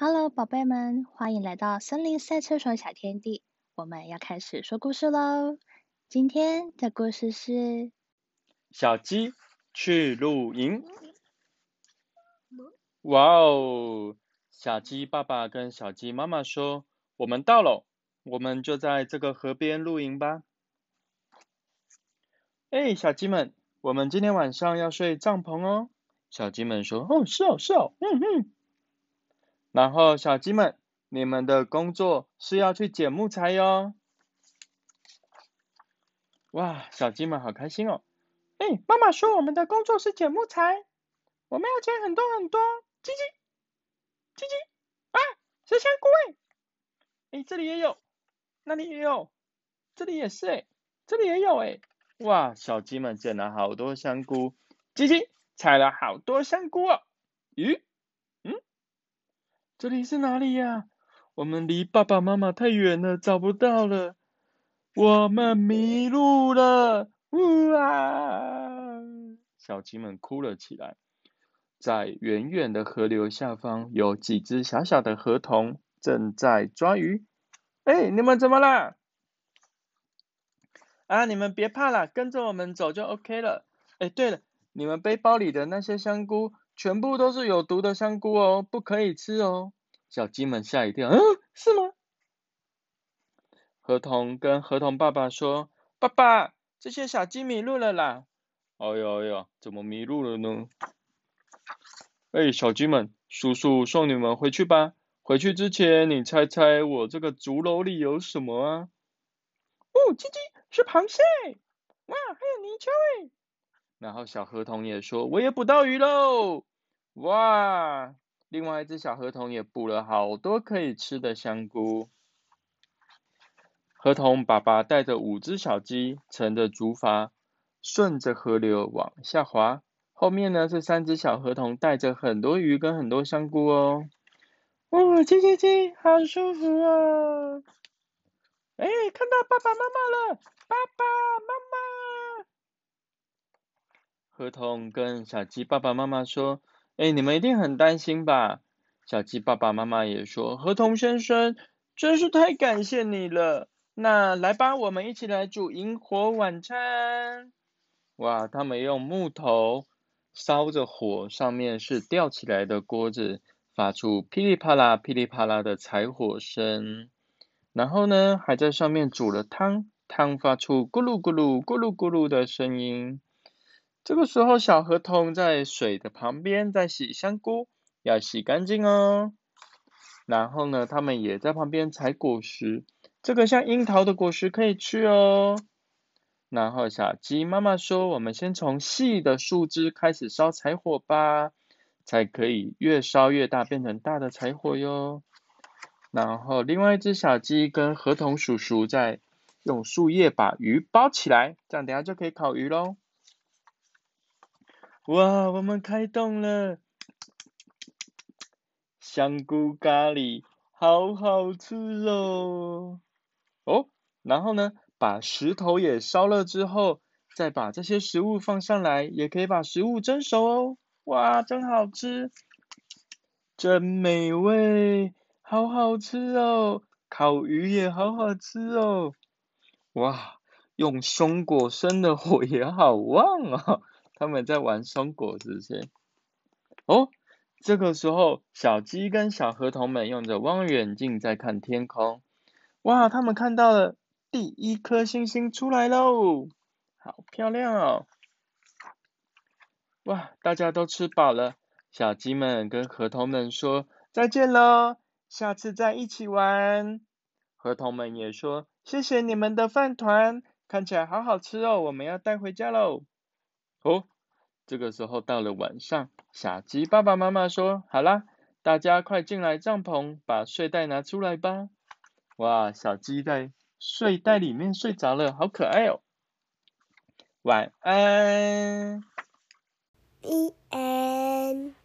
Hello，宝贝们，欢迎来到森林赛车手小天地。我们要开始说故事喽。今天的故事是小鸡去露营。哇哦！小鸡爸爸跟小鸡妈妈说：“我们到了，我们就在这个河边露营吧。”哎，小鸡们，我们今天晚上要睡帐篷哦。小鸡们说：“哦，是哦，是哦，嗯嗯。”然后小鸡们，你们的工作是要去捡木材哟。哇，小鸡们好开心哦！哎，妈妈说我们的工作是捡木材，我们要捡很多很多。叽叽，叽叽，啊，是香菇哎！哎，这里也有，那里也有，这里也是哎，这里也有哎。哇，小鸡们捡了好多香菇，叽叽，采了好多香菇哦。咦？这里是哪里呀？我们离爸爸妈妈太远了，找不到了。我们迷路了！哇！小鸡们哭了起来。在远远的河流下方，有几只小小的河童正在抓鱼。哎，你们怎么啦？啊，你们别怕了，跟着我们走就 OK 了。哎，对了，你们背包里的那些香菇。全部都是有毒的香菇哦，不可以吃哦！小鸡们吓一跳，嗯，是吗？河童跟河童爸爸说：“爸爸，这些小鸡迷路了啦！”哎呦哎呦，怎么迷路了呢？哎，小鸡们，叔叔送你们回去吧。回去之前，你猜猜我这个竹篓里有什么啊？哦，鸡鸡是螃蟹！哇，还有泥鳅哎！然后小河童也说：“我也捕到鱼喽！”哇！另外一只小河童也捕了好多可以吃的香菇。河童爸爸带着五只小鸡，乘着竹筏，顺着河流往下滑。后面呢是三只小河童，带着很多鱼跟很多香菇哦。哇，叽叽叽，好舒服啊！哎，看到爸爸妈妈了，爸爸妈妈。河童跟小鸡爸爸妈妈说。哎，你们一定很担心吧？小鸡爸爸妈妈也说：“河童先生，真是太感谢你了。”那来吧，我们一起来煮萤火晚餐。哇，他们用木头烧着火，上面是吊起来的锅子，发出噼里啪啦、噼里啪啦的柴火声。然后呢，还在上面煮了汤，汤发出咕噜咕噜、咕噜咕噜的声音。这个时候，小河童在水的旁边在洗香菇，要洗干净哦。然后呢，他们也在旁边采果实，这个像樱桃的果实可以吃哦。然后小鸡妈妈说：“我们先从细的树枝开始烧柴火吧，才可以越烧越大，变成大的柴火哟。”然后另外一只小鸡跟河童叔叔在用树叶把鱼包起来，这样等下就可以烤鱼喽。哇，我们开动了！香菇咖喱，好好吃哦！哦，然后呢，把石头也烧了之后，再把这些食物放上来，也可以把食物蒸熟哦。哇，真好吃，真美味，好好吃哦！烤鱼也好好吃哦！哇，用松果生的火也好旺哦！他们在玩松果，是不是？哦，这个时候，小鸡跟小河童们用着望远镜在看天空。哇，他们看到了第一颗星星出来喽，好漂亮哦！哇，大家都吃饱了，小鸡们跟河童们说再见喽，下次再一起玩。河童们也说谢谢你们的饭团，看起来好好吃哦，我们要带回家喽。哦，这个时候到了晚上，小鸡爸爸妈妈说：“好啦，大家快进来帐篷，把睡袋拿出来吧。”哇，小鸡在睡袋里面睡着了，好可爱哦。晚安。一安。